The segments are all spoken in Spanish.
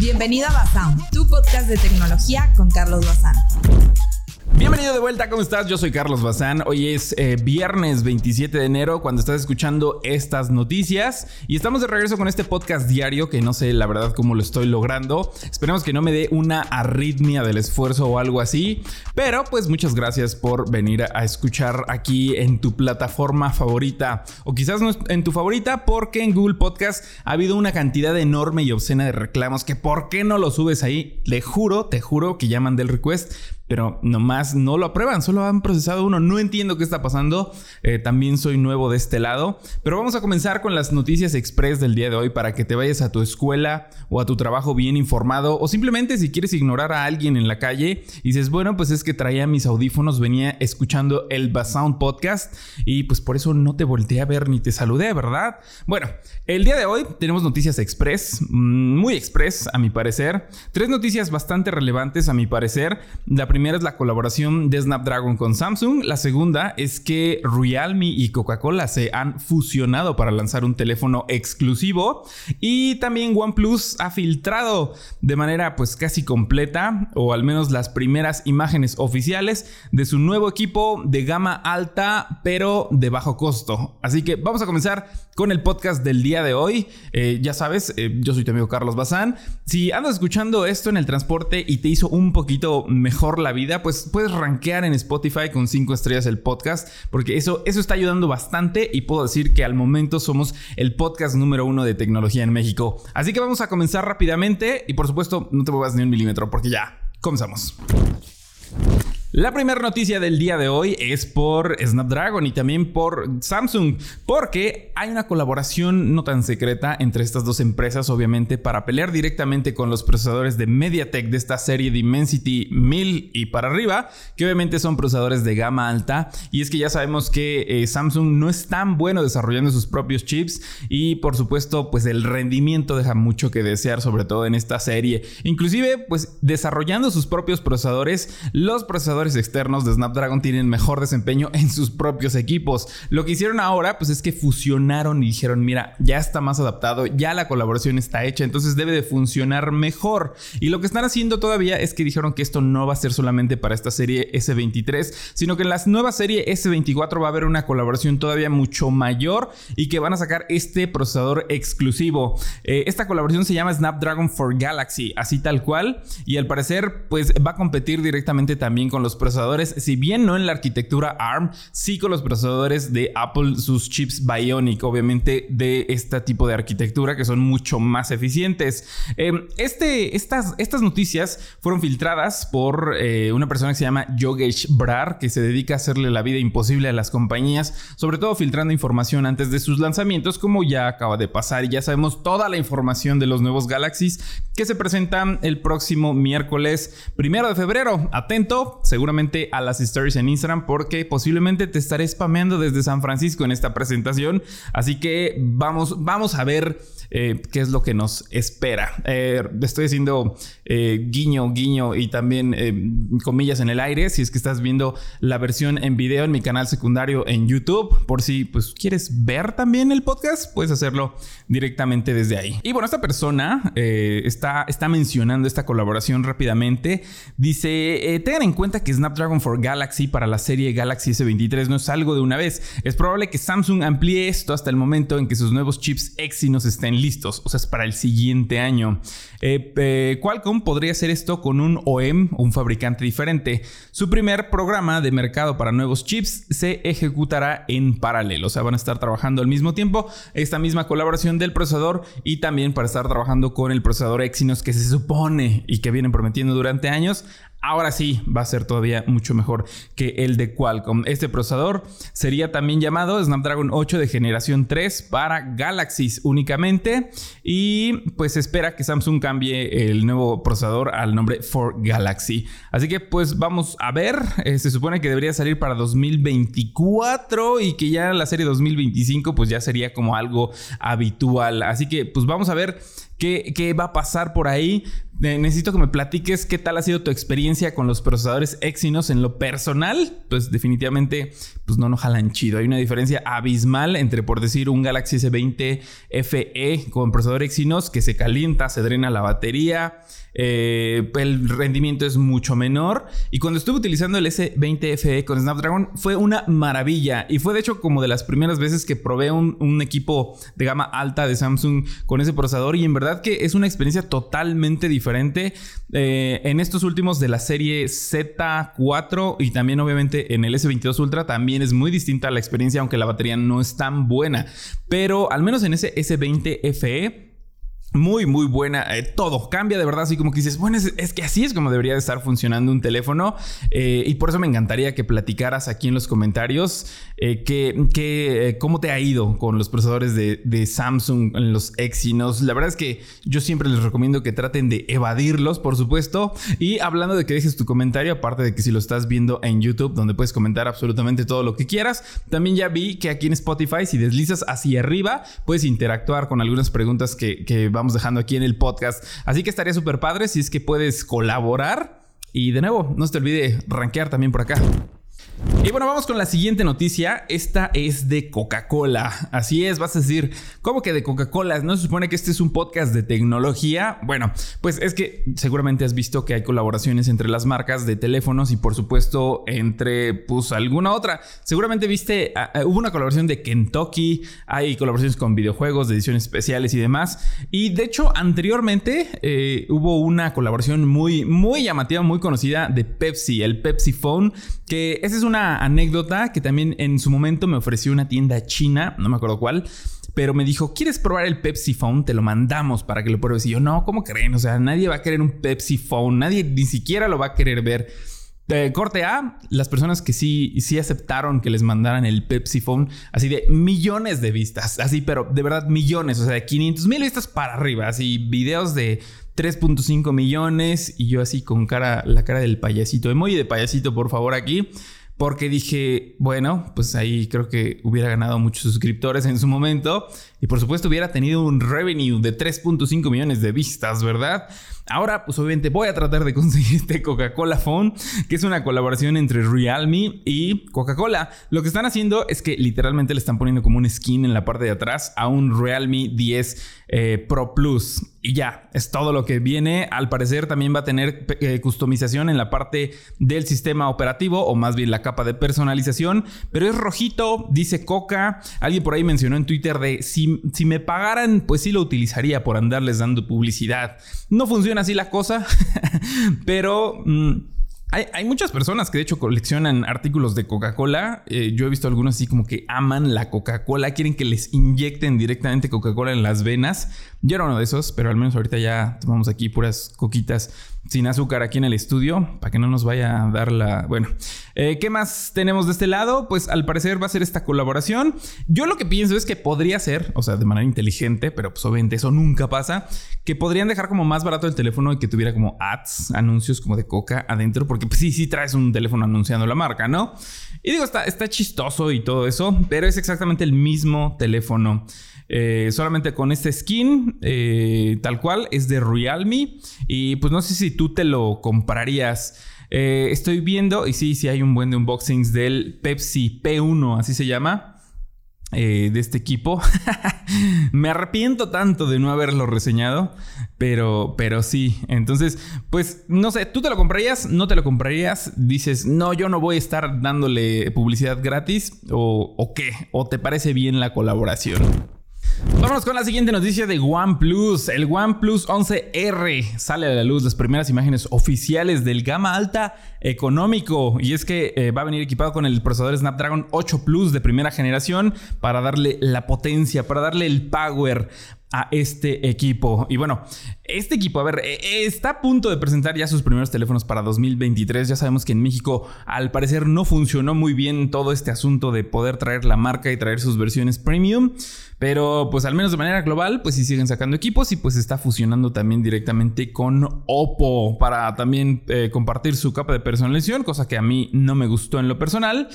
Bienvenido a Basound, tu podcast de tecnología con Carlos Bazán. Bienvenido de vuelta, ¿cómo estás? Yo soy Carlos Bazán. Hoy es eh, viernes 27 de enero cuando estás escuchando estas noticias y estamos de regreso con este podcast diario que no sé la verdad cómo lo estoy logrando. Esperemos que no me dé una arritmia del esfuerzo o algo así, pero pues muchas gracias por venir a escuchar aquí en tu plataforma favorita o quizás en tu favorita porque en Google Podcast ha habido una cantidad enorme y obscena de reclamos que por qué no lo subes ahí. Le juro, te juro que llaman del request pero nomás no lo aprueban, solo han procesado uno. No entiendo qué está pasando, eh, también soy nuevo de este lado, pero vamos a comenzar con las noticias express del día de hoy para que te vayas a tu escuela o a tu trabajo bien informado o simplemente si quieres ignorar a alguien en la calle y dices, bueno, pues es que traía mis audífonos, venía escuchando el Basound Podcast y pues por eso no te volteé a ver ni te saludé, ¿verdad? Bueno, el día de hoy tenemos noticias express, mm, muy express a mi parecer, tres noticias bastante relevantes a mi parecer. La primera primera es la colaboración de Snapdragon con Samsung. La segunda es que Realme y Coca-Cola se han fusionado para lanzar un teléfono exclusivo. Y también OnePlus ha filtrado de manera pues casi completa, o al menos las primeras imágenes oficiales de su nuevo equipo de gama alta, pero de bajo costo. Así que vamos a comenzar con el podcast del día de hoy. Eh, ya sabes, eh, yo soy tu amigo Carlos Bazán. Si andas escuchando esto en el transporte y te hizo un poquito mejor la vida, pues puedes rankear en Spotify con 5 estrellas el podcast, porque eso, eso está ayudando bastante y puedo decir que al momento somos el podcast número uno de tecnología en México. Así que vamos a comenzar rápidamente y por supuesto no te muevas ni un milímetro porque ya, comenzamos. La primera noticia del día de hoy es por Snapdragon y también por Samsung, porque hay una colaboración no tan secreta entre estas dos empresas, obviamente, para pelear directamente con los procesadores de MediaTek de esta serie Dimensity 1000 y para arriba, que obviamente son procesadores de gama alta. Y es que ya sabemos que eh, Samsung no es tan bueno desarrollando sus propios chips y, por supuesto, pues el rendimiento deja mucho que desear, sobre todo en esta serie. Inclusive, pues desarrollando sus propios procesadores, los procesadores externos de Snapdragon tienen mejor desempeño en sus propios equipos. Lo que hicieron ahora, pues es que fusionaron y dijeron, mira, ya está más adaptado, ya la colaboración está hecha, entonces debe de funcionar mejor. Y lo que están haciendo todavía es que dijeron que esto no va a ser solamente para esta serie S23, sino que en la nueva serie S24 va a haber una colaboración todavía mucho mayor y que van a sacar este procesador exclusivo. Eh, esta colaboración se llama Snapdragon for Galaxy, así tal cual, y al parecer, pues va a competir directamente también con los procesadores, si bien no en la arquitectura ARM, sí con los procesadores de Apple, sus chips Bionic, obviamente de este tipo de arquitectura que son mucho más eficientes. Em, este, estas, estas noticias fueron filtradas por eh, una persona que se llama Yogesh Brar, que se dedica a hacerle la vida imposible a las compañías, sobre todo filtrando información antes de sus lanzamientos, como ya acaba de pasar y ya sabemos toda la información de los nuevos Galaxies que se presentan el próximo miércoles primero de febrero. Atento, seguramente a las stories en Instagram porque posiblemente te estaré spameando desde San Francisco en esta presentación. Así que vamos, vamos a ver eh, qué es lo que nos espera. Eh, estoy haciendo eh, guiño, guiño y también comillas en el aire. Si es que estás viendo la versión en video en mi canal secundario en YouTube, por si pues quieres ver también el podcast, puedes hacerlo directamente desde ahí. Y bueno, esta persona está, está mencionando esta colaboración rápidamente. Dice, tengan en cuenta que Snapdragon for Galaxy para la serie Galaxy S23 no es algo de una vez. Es probable que Samsung amplíe esto hasta el momento en que sus nuevos chips Exynos estén listos, o sea, es para el siguiente año. Eh, eh, Qualcomm podría hacer esto con un OEM, un fabricante diferente. Su primer programa de mercado para nuevos chips se ejecutará en paralelo, o sea, van a estar trabajando al mismo tiempo esta misma colaboración del procesador y también para estar trabajando con el procesador Exynos que se supone y que vienen prometiendo durante años ahora sí va a ser todavía mucho mejor que el de Qualcomm. Este procesador sería también llamado Snapdragon 8 de generación 3 para Galaxies únicamente y pues espera que Samsung cambie el nuevo procesador al nombre For Galaxy. Así que pues vamos a ver, eh, se supone que debería salir para 2024 y que ya la serie 2025 pues ya sería como algo habitual. Así que pues vamos a ver qué, qué va a pasar por ahí. Necesito que me platiques qué tal ha sido tu experiencia con los procesadores Exynos en lo personal. Pues definitivamente, pues no nos jalan chido. Hay una diferencia abismal entre, por decir, un Galaxy S20 FE con procesador Exynos que se calienta, se drena la batería. Eh, el rendimiento es mucho menor. Y cuando estuve utilizando el S20 FE con Snapdragon fue una maravilla. Y fue de hecho como de las primeras veces que probé un, equipo de gama alta de Samsung con ese procesador. Y en verdad que es una experiencia totalmente diferente. Eh, en estos últimos de la serie Z4 y también obviamente en el S22 Ultra también es muy distinta la experiencia, aunque la batería no es tan buena. Pero al menos en ese S20 FE muy, muy buena. Eh, todo cambia de verdad. Así como que dices, bueno, es, que así es como debería de estar funcionando un teléfono. Eh, y por eso me encantaría que platicaras aquí en los comentarios eh, cómo te ha ido con los procesadores de, Samsung, en los Exynos. La verdad es que yo siempre les recomiendo que traten de evadirlos, por supuesto. Y hablando de que dejes tu comentario, aparte de que si lo estás viendo en YouTube, donde puedes comentar absolutamente todo lo que quieras, también ya vi que aquí en Spotify, si deslizas hacia arriba, puedes interactuar con algunas preguntas que, que vamos dejando aquí en el podcast. Así que estaría súper padre si es que puedes colaborar. Y de nuevo, no se te olvide rankear también por acá. Y bueno, vamos con la siguiente noticia. Esta es de Coca-Cola. Así es, vas a decir, ¿cómo que de Coca-Cola? ¿No se supone que este es un podcast de tecnología? Bueno, pues es que seguramente has visto que hay colaboraciones entre las marcas de teléfonos y por supuesto entre pues alguna otra. Seguramente viste, ah, ah, hubo una colaboración de Kentucky, hay colaboraciones con videojuegos de ediciones especiales y demás. Y de hecho, anteriormente eh, hubo una colaboración muy, muy llamativa, muy conocida de Pepsi, el Pepsi Phone, que ese es un una anécdota que también en su momento me ofreció una tienda china, no me acuerdo cuál, pero me dijo, ¿quieres probar el Pepsi Phone? Te lo mandamos para que lo pruebes. Y yo, no, ¿cómo creen? O sea, nadie va a querer un Pepsi Phone, nadie ni siquiera lo va a querer ver. Corte A, las personas que sí, sí aceptaron que les mandaran el Pepsi Phone, así de millones de vistas, así, pero de verdad millones, o sea, de 500 mil vistas para arriba, así, videos de 3.5 millones y yo así con cara, la cara del payasito, emoji de payasito, por favor, aquí. Porque dije, bueno, pues ahí creo que hubiera ganado muchos suscriptores en su momento. Y por supuesto hubiera tenido un revenue de 3.5 millones de vistas, ¿verdad? Ahora, pues obviamente voy a tratar de conseguir este Coca-Cola Phone, que es una colaboración entre Realme y Coca-Cola. Lo que están haciendo es que literalmente le están poniendo como un skin en la parte de atrás a un Realme 10 eh, Pro Plus. Y ya, es todo lo que viene. Al parecer también va a tener eh, customización en la parte del sistema operativo, o más bien la capa de personalización. Pero es rojito, dice Coca. Alguien por ahí mencionó en Twitter de si, si me pagaran, pues sí lo utilizaría por andarles dando publicidad. No funciona así la cosa, pero... Mm, hay, muchas personas que de hecho coleccionan artículos de Coca-Cola. Eh, yo he visto algunos así como que aman la Coca-Cola, quieren que les inyecten directamente Coca-Cola en las venas. Yo era uno de esos, pero al menos ahorita ya tomamos aquí puras coquitas sin azúcar aquí en el estudio, para que no nos vaya a dar la... Bueno, eh, ¿qué más tenemos de este lado? Pues al parecer va a ser esta colaboración. Yo lo que pienso es que podría ser, o sea, de manera inteligente, pero pues obviamente eso nunca pasa, que podrían dejar como más barato el teléfono y que tuviera como ads, anuncios como de coca adentro, porque pues sí, sí traes un teléfono anunciando la marca, ¿no? Y digo, está, está chistoso y todo eso, pero es exactamente el mismo teléfono. Eh, solamente con este skin, eh, tal cual, es de Realme. Y pues no sé si tú te lo comprarías. Eh, estoy viendo, y sí, sí hay un buen de unboxings del Pepsi P1, así se llama. de este equipo. Me arrepiento tanto de no haberlo reseñado, pero, pero sí. Entonces, pues no sé, ¿tú te lo comprarías? ¿No te lo comprarías? Dices, no, yo no voy a estar dándole publicidad gratis o qué? ¿O te parece bien la colaboración? Vámonos con la siguiente noticia de OnePlus. El OnePlus 11R sale a la luz las primeras imágenes oficiales del gama alta económico. Y es que eh, va a venir equipado con el procesador Snapdragon 8 Plus de primera generación para darle la potencia, para darle el power a este equipo. Y bueno, este equipo, a ver, eh, está a punto de presentar ya sus primeros teléfonos para 2023. Ya sabemos que en México al parecer no funcionó muy bien todo este asunto de poder traer la marca y traer sus versiones premium. Pero pues al menos de manera global, pues sí siguen sacando equipos y pues está fusionando también directamente con Oppo para también eh, compartir su capa de personalización, cosa que a mí no me gustó en lo personal.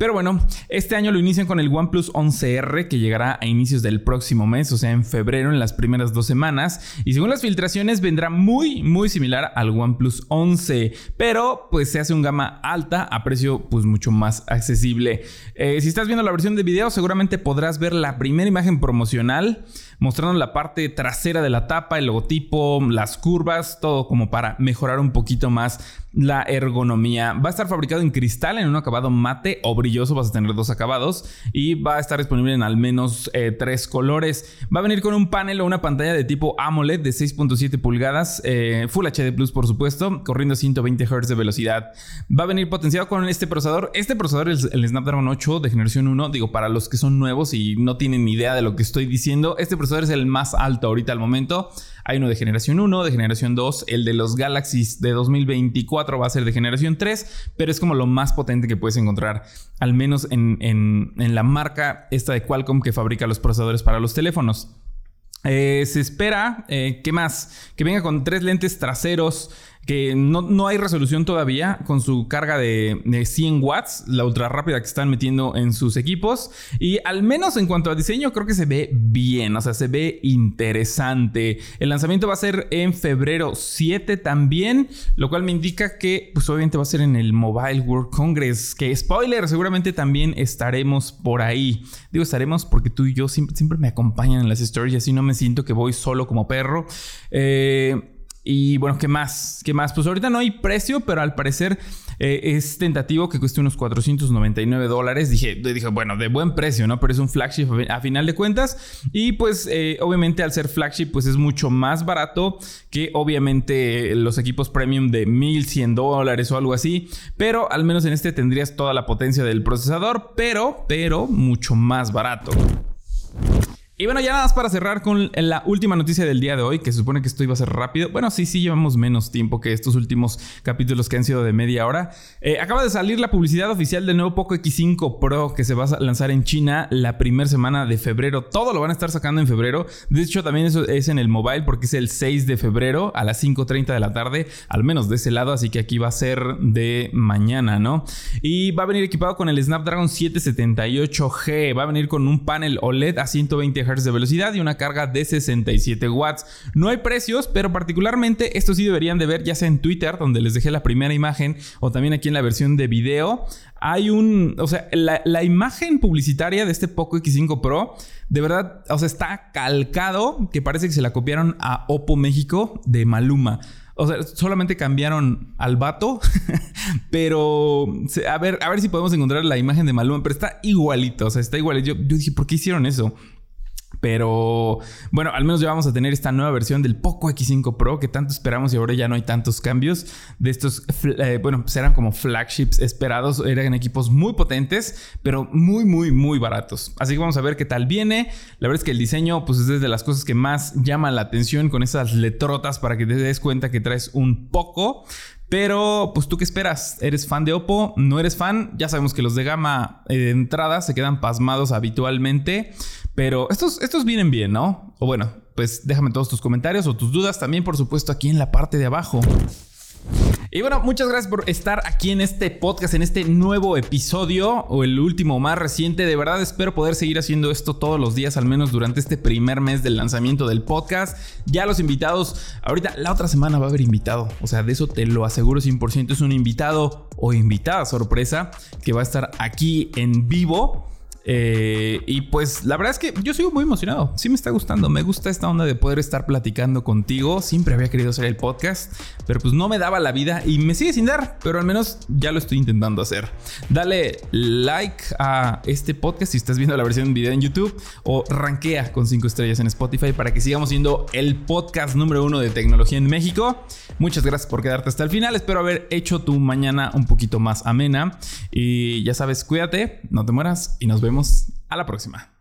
Pero bueno, este año lo inician con el OnePlus 11R que llegará a inicios del próximo mes, o sea, en febrero, en las primeras dos semanas. Y según las filtraciones, vendrá muy, muy similar al OnePlus 11, pero pues se hace un gama alta a precio pues mucho más accesible. Eh, si estás viendo la versión de video, seguramente podrás ver la primera imagen promocional mostrando la parte trasera de la tapa, el logotipo, las curvas, todo como para mejorar un poquito más la ergonomía. Va a estar fabricado en cristal en un acabado mate o brilloso, vas a tener dos acabados y va a estar disponible en al menos eh, tres colores. Va a venir con un panel o una pantalla de tipo AMOLED de 6.7 pulgadas, eh, Full HD Plus por supuesto, corriendo a 120 Hz de velocidad. Va a venir potenciado con este procesador. Este procesador es el Snapdragon 8 de generación 1, digo para los que son nuevos y no tienen idea de lo que estoy diciendo, este procesador es el más alto ahorita al momento. Hay uno de generación 1, de generación 2, el de los Galaxies de 2024 va a ser de generación 3, pero es como lo más potente que puedes encontrar, al menos en, la marca esta de Qualcomm que fabrica los procesadores para los teléfonos. Eh, se espera, eh, ¿qué más? Que venga con tres lentes traseros que no, hay resolución todavía con su carga de, 100 watts, la ultra rápida que están metiendo en sus equipos. Y al menos en cuanto a diseño, creo que se ve bien, o sea, se ve interesante. El lanzamiento va a ser en febrero 7 también, lo cual me indica que, pues obviamente va a ser en el Mobile World Congress. Que spoiler, seguramente también estaremos por ahí. Digo, estaremos porque tú y yo siempre, siempre me acompañan en las stories y así no me siento que voy solo como perro. Eh. Y bueno, ¿qué más? ¿Qué más? Pues ahorita no hay precio, pero al parecer eh, es tentativo que cueste unos 499 dólares. Dije, dije, bueno, de buen precio, ¿no? Pero es un flagship a final de cuentas. Y pues eh, obviamente al ser flagship, pues es mucho más barato que obviamente los equipos premium de 1100 dólares o algo así. Pero al menos en este tendrías toda la potencia del procesador, pero, pero mucho más barato. Y bueno, ya nada más para cerrar con la última noticia del día de hoy, que se supone que esto iba a ser rápido. Bueno, sí, sí, llevamos menos tiempo que estos últimos capítulos que han sido de media hora. Eh, acaba de salir la publicidad oficial del nuevo Poco X5 Pro que se va a lanzar en China la primera semana de febrero. Todo lo van a estar sacando en febrero. De hecho, también eso es en el mobile porque es el 6 de febrero a las 5.30 de la tarde, al menos de ese lado. Así que aquí va a ser de mañana, ¿no? Y va a venir equipado con el Snapdragon 778G. Va a venir con un panel OLED a 120 Hz de velocidad y una carga de 67 watts. No hay precios, pero particularmente esto sí deberían de ver ya sea en Twitter, donde les dejé la primera imagen, o también aquí en la versión de video. Hay un, o sea, la, imagen publicitaria de este Poco X5 Pro, de verdad, o sea, está calcado, que parece que se la copiaron a Oppo México de Maluma. O sea, solamente cambiaron al vato. pero a ver, a ver si podemos encontrar la imagen de Maluma. Pero está igualito. O sea, está igualito. Yo, yo dije, ¿por qué hicieron eso? Pero bueno, al menos ya vamos a tener esta nueva versión del Poco X5 Pro que tanto esperamos y ahora ya no hay tantos cambios de estos, eh, bueno, pues eran como flagships esperados, eran equipos muy potentes, pero muy, muy, muy baratos. Así que vamos a ver qué tal viene. La verdad es que el diseño, pues es de las cosas que más llama la atención con esas letrotas para que te des cuenta que traes un Poco. Pero, pues tú qué esperas? ¿Eres fan de Oppo? ¿No eres fan? Ya sabemos que los de gama eh, de entrada se quedan pasmados habitualmente. Pero estos, estos vienen bien, ¿no? O bueno, pues déjame todos tus comentarios o tus dudas también, por supuesto, aquí en la parte de abajo. Y bueno, muchas gracias por estar aquí en este podcast, en este nuevo episodio o el último más reciente. De verdad espero poder seguir haciendo esto todos los días, al menos durante este primer mes del lanzamiento del podcast. Ya los invitados, ahorita la otra semana va a haber invitado, o sea, de eso te lo aseguro 100%. Es un invitado o invitada sorpresa que va a estar aquí en vivo. Eh, y pues la verdad es que yo sigo muy emocionado. Sí me está gustando. Me gusta esta onda de poder estar platicando contigo. Siempre había querido hacer el podcast, pero pues no me daba la vida y me sigue sin dar. Pero al menos ya lo estoy intentando hacer. Dale like a este podcast si estás viendo la versión en video en YouTube o rankea con 5 estrellas en Spotify para que sigamos siendo el podcast número uno de tecnología en México. Muchas gracias por quedarte hasta el final. Espero haber hecho tu mañana un poquito más amena. Y ya sabes, cuídate, no te mueras y nos vemos a la próxima.